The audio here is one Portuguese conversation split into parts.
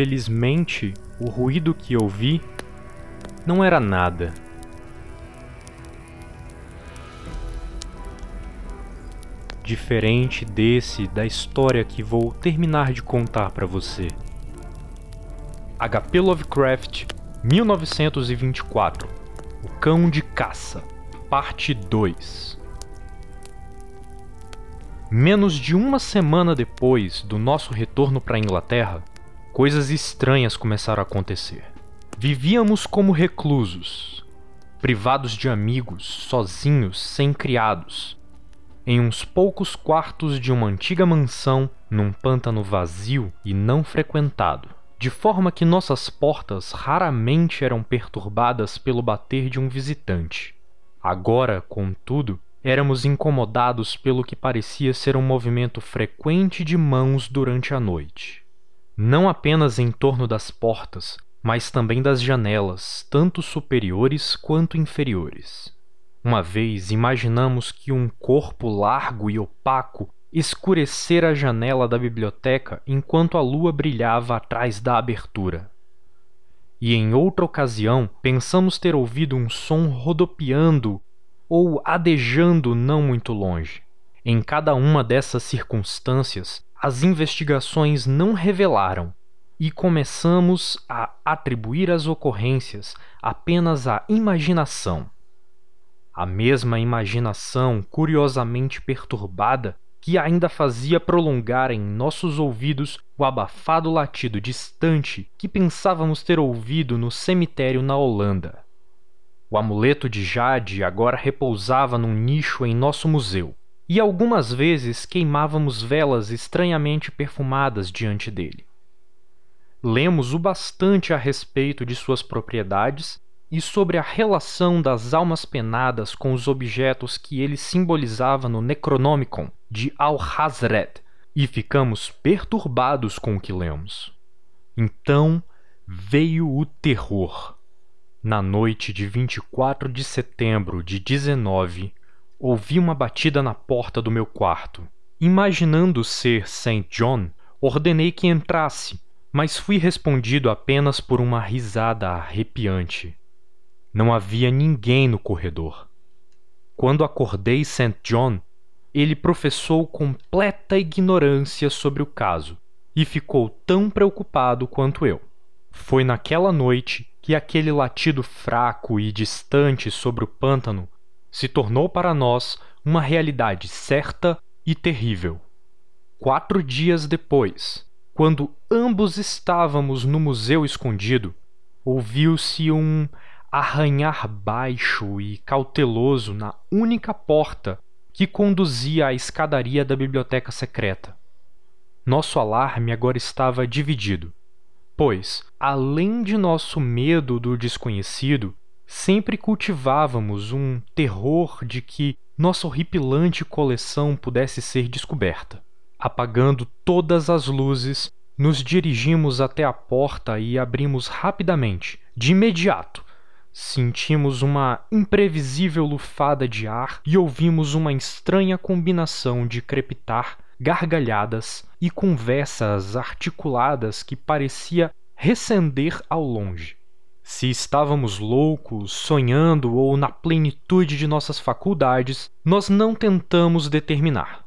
Felizmente, o ruído que ouvi não era nada. Diferente desse da história que vou terminar de contar para você. HP Lovecraft, 1924 O Cão de Caça, Parte 2 Menos de uma semana depois do nosso retorno para a Inglaterra, coisas estranhas começaram a acontecer. Vivíamos como reclusos, privados de amigos, sozinhos, sem criados, em uns poucos quartos de uma antiga mansão num pântano vazio e não frequentado, de forma que nossas portas raramente eram perturbadas pelo bater de um visitante. Agora, contudo, éramos incomodados pelo que parecia ser um movimento frequente de mãos durante a noite. Não apenas em torno das portas, mas também das janelas, tanto superiores quanto inferiores. Uma vez imaginamos que um corpo largo e opaco escurecera a janela da biblioteca enquanto a lua brilhava atrás da abertura. E em outra ocasião pensamos ter ouvido um som rodopiando ou adejando não muito longe. Em cada uma dessas circunstâncias, as investigações não revelaram e começamos a atribuir as ocorrências apenas à imaginação. A mesma imaginação curiosamente perturbada que ainda fazia prolongar em nossos ouvidos o abafado latido distante que pensávamos ter ouvido no cemitério na Holanda. O amuleto de Jade agora repousava num nicho em nosso museu, e algumas vezes queimávamos velas estranhamente perfumadas diante dele. Lemos o bastante a respeito de suas propriedades e sobre a relação das almas penadas com os objetos que ele simbolizava no Necronomicon de Al-Hazred, e ficamos perturbados com o que lemos. Então veio o terror. Na noite de 24 de setembro de 19, ouvi uma batida na porta do meu quarto. Imaginando ser St. John, ordenei que entrasse, mas fui respondido apenas por uma risada arrepiante. Não havia ninguém no corredor. Quando acordei St. John, ele professou completa ignorância sobre o caso e ficou tão preocupado quanto eu. Foi naquela noite que aquele latido fraco e distante sobre o pântano se tornou para nós uma realidade certa e terrível. Quatro dias depois, quando ambos estávamos no museu escondido, ouviu-se um arranhar baixo e cauteloso na única porta que conduzia à escadaria da biblioteca secreta. Nosso alarme agora estava dividido pois, além de nosso medo do desconhecido, sempre cultivávamos um terror de que nossa horripilante coleção pudesse ser descoberta. Apagando todas as luzes, nos dirigimos até a porta e abrimos rapidamente, de imediato. Sentimos uma imprevisível lufada de ar e ouvimos uma estranha combinação de crepitar gargalhadas e conversas articuladas que parecia recender ao longe. Se estávamos loucos, sonhando ou na plenitude de nossas faculdades, nós não tentamos determinar.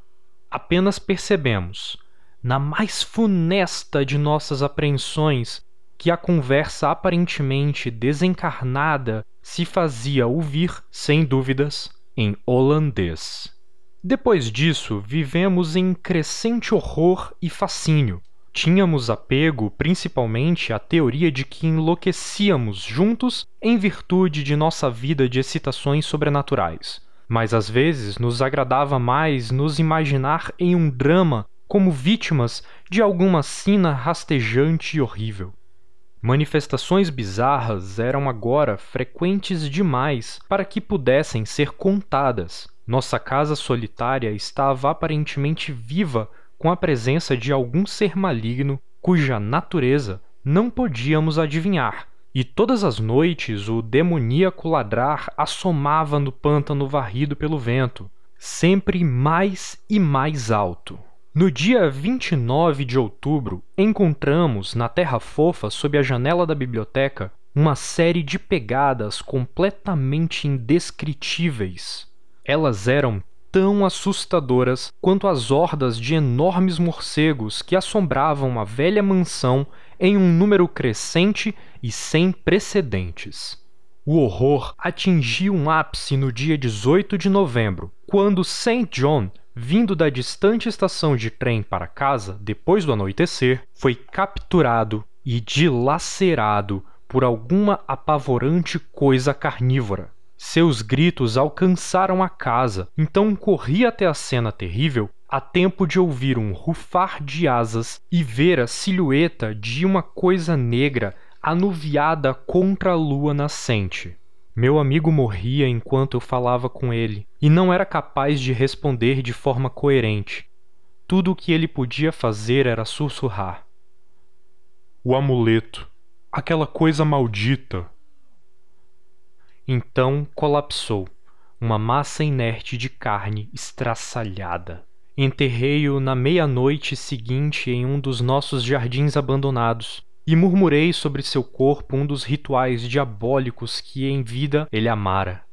Apenas percebemos, na mais funesta de nossas apreensões, que a conversa aparentemente desencarnada se fazia ouvir, sem dúvidas, em holandês. Depois disso, vivemos em crescente horror e fascínio. Tínhamos apego principalmente à teoria de que enlouquecíamos juntos em virtude de nossa vida de excitações sobrenaturais. Mas às vezes nos agradava mais nos imaginar em um drama como vítimas de alguma sina rastejante e horrível. Manifestações bizarras eram agora frequentes demais para que pudessem ser contadas, nossa casa solitária estava aparentemente viva com a presença de algum ser maligno cuja natureza não podíamos adivinhar. E todas as noites o demoníaco ladrar assomava no pântano varrido pelo vento, sempre mais e mais alto. No dia 29 de outubro, encontramos na Terra Fofa, sob a janela da biblioteca, uma série de pegadas completamente indescritíveis. Elas eram tão assustadoras quanto as hordas de enormes morcegos que assombravam a velha mansão em um número crescente e sem precedentes. O horror atingiu um ápice no dia 18 de novembro, quando St. John vindo da distante estação de trem para casa depois do anoitecer, foi capturado e dilacerado por alguma apavorante coisa carnívora. Seus gritos alcançaram a casa, então corri até a cena terrível a tempo de ouvir um rufar de asas e ver a silhueta de uma coisa negra anuviada contra a lua nascente. Meu amigo morria enquanto eu falava com ele e não era capaz de responder de forma coerente. Tudo o que ele podia fazer era sussurrar. O amuleto. Aquela coisa maldita. Então colapsou, uma massa inerte de carne estraçalhada. Enterrei-o na meia-noite seguinte em um dos nossos jardins abandonados e murmurei sobre seu corpo um dos rituais diabólicos que em vida ele amara.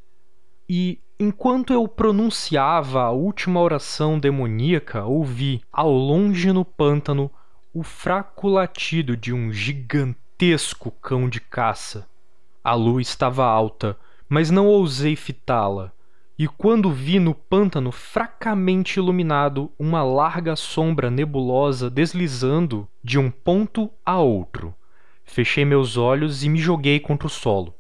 E, enquanto eu pronunciava a última oração demoníaca, ouvi, ao longe no pântano, o fraco latido de um gigantesco cão de caça. A lua estava alta, mas não ousei fitá-la e quando vi no pântano fracamente iluminado uma larga sombra nebulosa deslizando de um ponto a outro. Fechei meus olhos e me joguei contra o solo.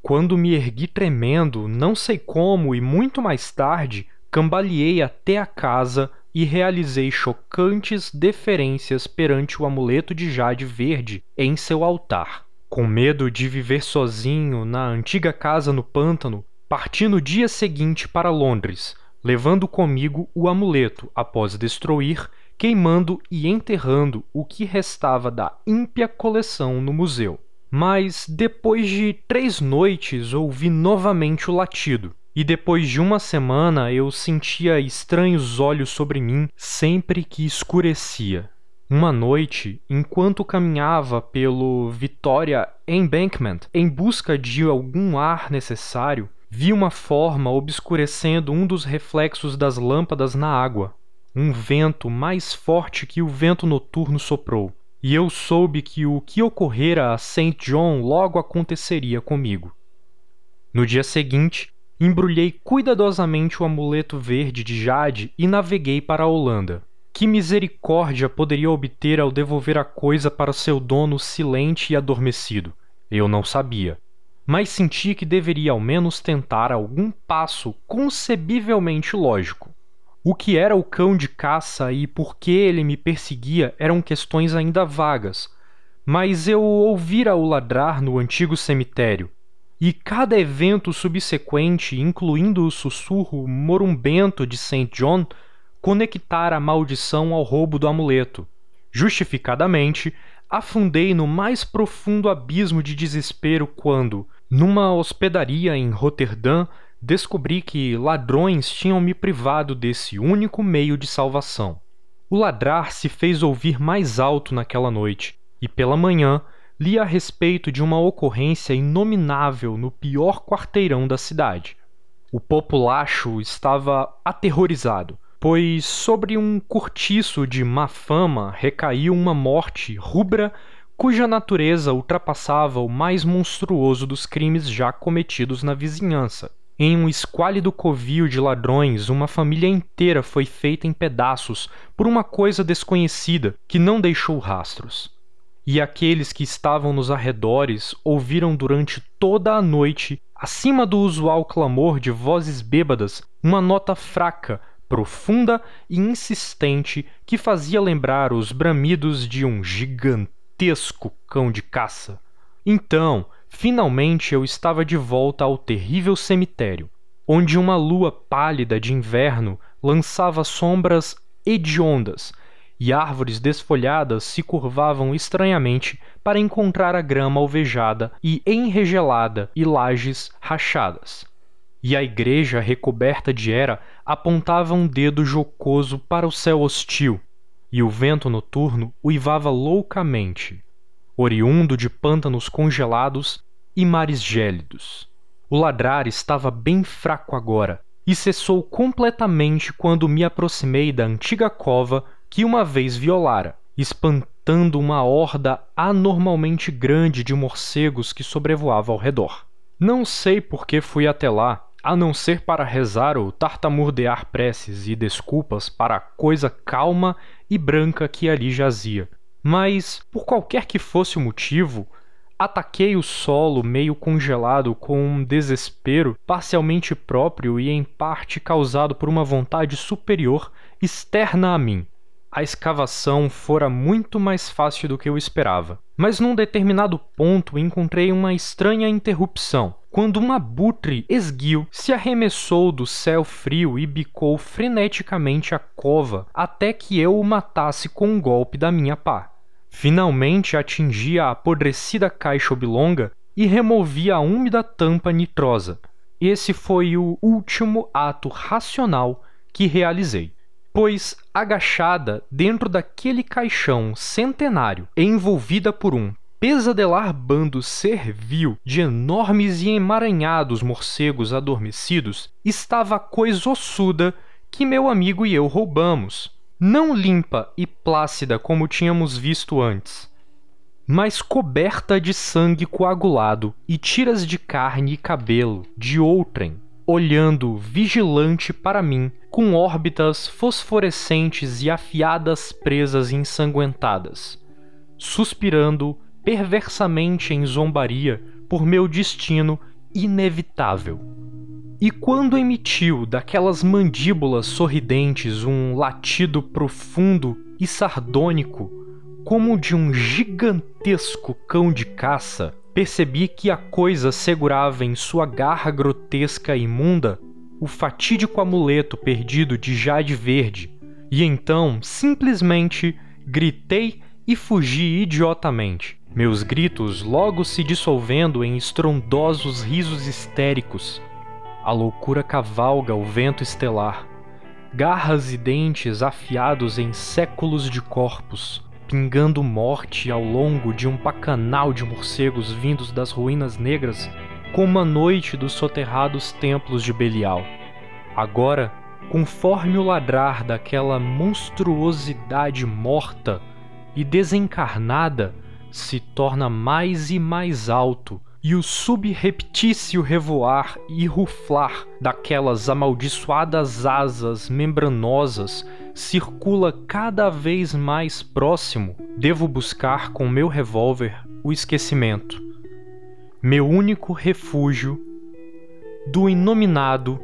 Quando me ergui tremendo, não sei como, e muito mais tarde, cambaleei até a casa e realizei chocantes deferências perante o amuleto de jade verde em seu altar. Com medo de viver sozinho na antiga casa no pântano, Parti no dia seguinte para Londres, levando comigo o amuleto após destruir, queimando e enterrando o que restava da ímpia coleção no museu. Mas depois de três noites ouvi novamente o latido, e depois de uma semana eu sentia estranhos olhos sobre mim sempre que escurecia. Uma noite, enquanto caminhava pelo Victoria Embankment em busca de algum ar necessário, Vi uma forma obscurecendo um dos reflexos das lâmpadas na água. Um vento mais forte que o vento noturno soprou, e eu soube que o que ocorrera a St. John logo aconteceria comigo. No dia seguinte, embrulhei cuidadosamente o amuleto verde de Jade e naveguei para a Holanda. Que misericórdia poderia obter ao devolver a coisa para seu dono silente e adormecido? Eu não sabia mas senti que deveria ao menos tentar algum passo concebivelmente lógico. O que era o cão de caça e por que ele me perseguia eram questões ainda vagas, mas eu ouvira o ladrar no antigo cemitério, e cada evento subsequente, incluindo o sussurro morumbento de St. John, conectara a maldição ao roubo do amuleto. Justificadamente, afundei no mais profundo abismo de desespero quando, numa hospedaria em Roterdã, descobri que ladrões tinham me privado desse único meio de salvação. O ladrar se fez ouvir mais alto naquela noite, e pela manhã li a respeito de uma ocorrência inominável no pior quarteirão da cidade. O populacho estava aterrorizado, pois sobre um cortiço de má fama recaiu uma morte rubra cuja natureza ultrapassava o mais monstruoso dos crimes já cometidos na vizinhança. Em um esquálido covil de ladrões, uma família inteira foi feita em pedaços por uma coisa desconhecida que não deixou rastros. E aqueles que estavam nos arredores ouviram durante toda a noite, acima do usual clamor de vozes bêbadas, uma nota fraca, profunda e insistente que fazia lembrar os bramidos de um gigante gigantesco cão de caça. Então, finalmente eu estava de volta ao terrível cemitério, onde uma lua pálida de inverno lançava sombras hediondas e árvores desfolhadas se curvavam estranhamente para encontrar a grama alvejada e enregelada e lajes rachadas. E a igreja recoberta de era apontava um dedo jocoso para o céu hostil, e o vento noturno uivava loucamente, oriundo de pântanos congelados e mares gélidos. O ladrar estava bem fraco agora e cessou completamente quando me aproximei da antiga cova que uma vez violara, espantando uma horda anormalmente grande de morcegos que sobrevoava ao redor. Não sei por que fui até lá, a não ser para rezar ou tartamurdear preces e desculpas para a coisa calma e branca que ali jazia. Mas, por qualquer que fosse o motivo, ataquei o solo meio congelado com um desespero parcialmente próprio e em parte causado por uma vontade superior externa a mim. A escavação fora muito mais fácil do que eu esperava, mas num determinado ponto encontrei uma estranha interrupção, quando um abutre esguio se arremessou do céu frio e bicou freneticamente a cova até que eu o matasse com um golpe da minha pá. Finalmente atingia a apodrecida caixa oblonga e removia a úmida tampa nitrosa. Esse foi o último ato racional que realizei pois agachada dentro daquele caixão centenário, envolvida por um pesadelar bando servil de enormes e emaranhados morcegos adormecidos, estava a coisa ossuda que meu amigo e eu roubamos, não limpa e plácida como tínhamos visto antes, mas coberta de sangue coagulado e tiras de carne e cabelo de outrem olhando vigilante para mim, com órbitas fosforescentes e afiadas presas ensanguentadas, suspirando perversamente em zombaria por meu destino inevitável. E quando emitiu daquelas mandíbulas sorridentes um latido profundo e sardônico, como de um gigantesco cão de caça, percebi que a coisa segurava em sua garra grotesca e imunda o fatídico amuleto perdido de Jade Verde, e então simplesmente gritei e fugi idiotamente, meus gritos logo se dissolvendo em estrondosos risos histéricos. A loucura cavalga o vento estelar, garras e dentes afiados em séculos de corpos, pingando morte ao longo de um bacanal de morcegos vindos das ruínas negras, como a noite dos soterrados templos de Belial. Agora, conforme o ladrar daquela monstruosidade morta e desencarnada se torna mais e mais alto, e o subreptício revoar e ruflar daquelas amaldiçoadas asas membranosas circula cada vez mais próximo, devo buscar com meu revólver o esquecimento, meu único refúgio do inominado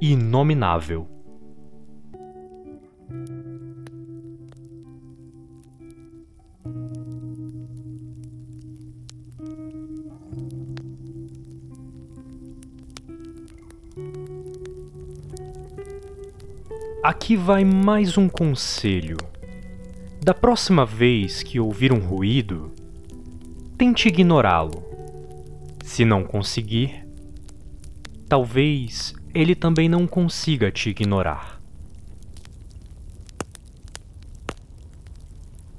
e inominável. Aqui vai mais um conselho. Da próxima vez que ouvir um ruído, tente ignorá-lo. Se não conseguir, talvez ele também não consiga te ignorar.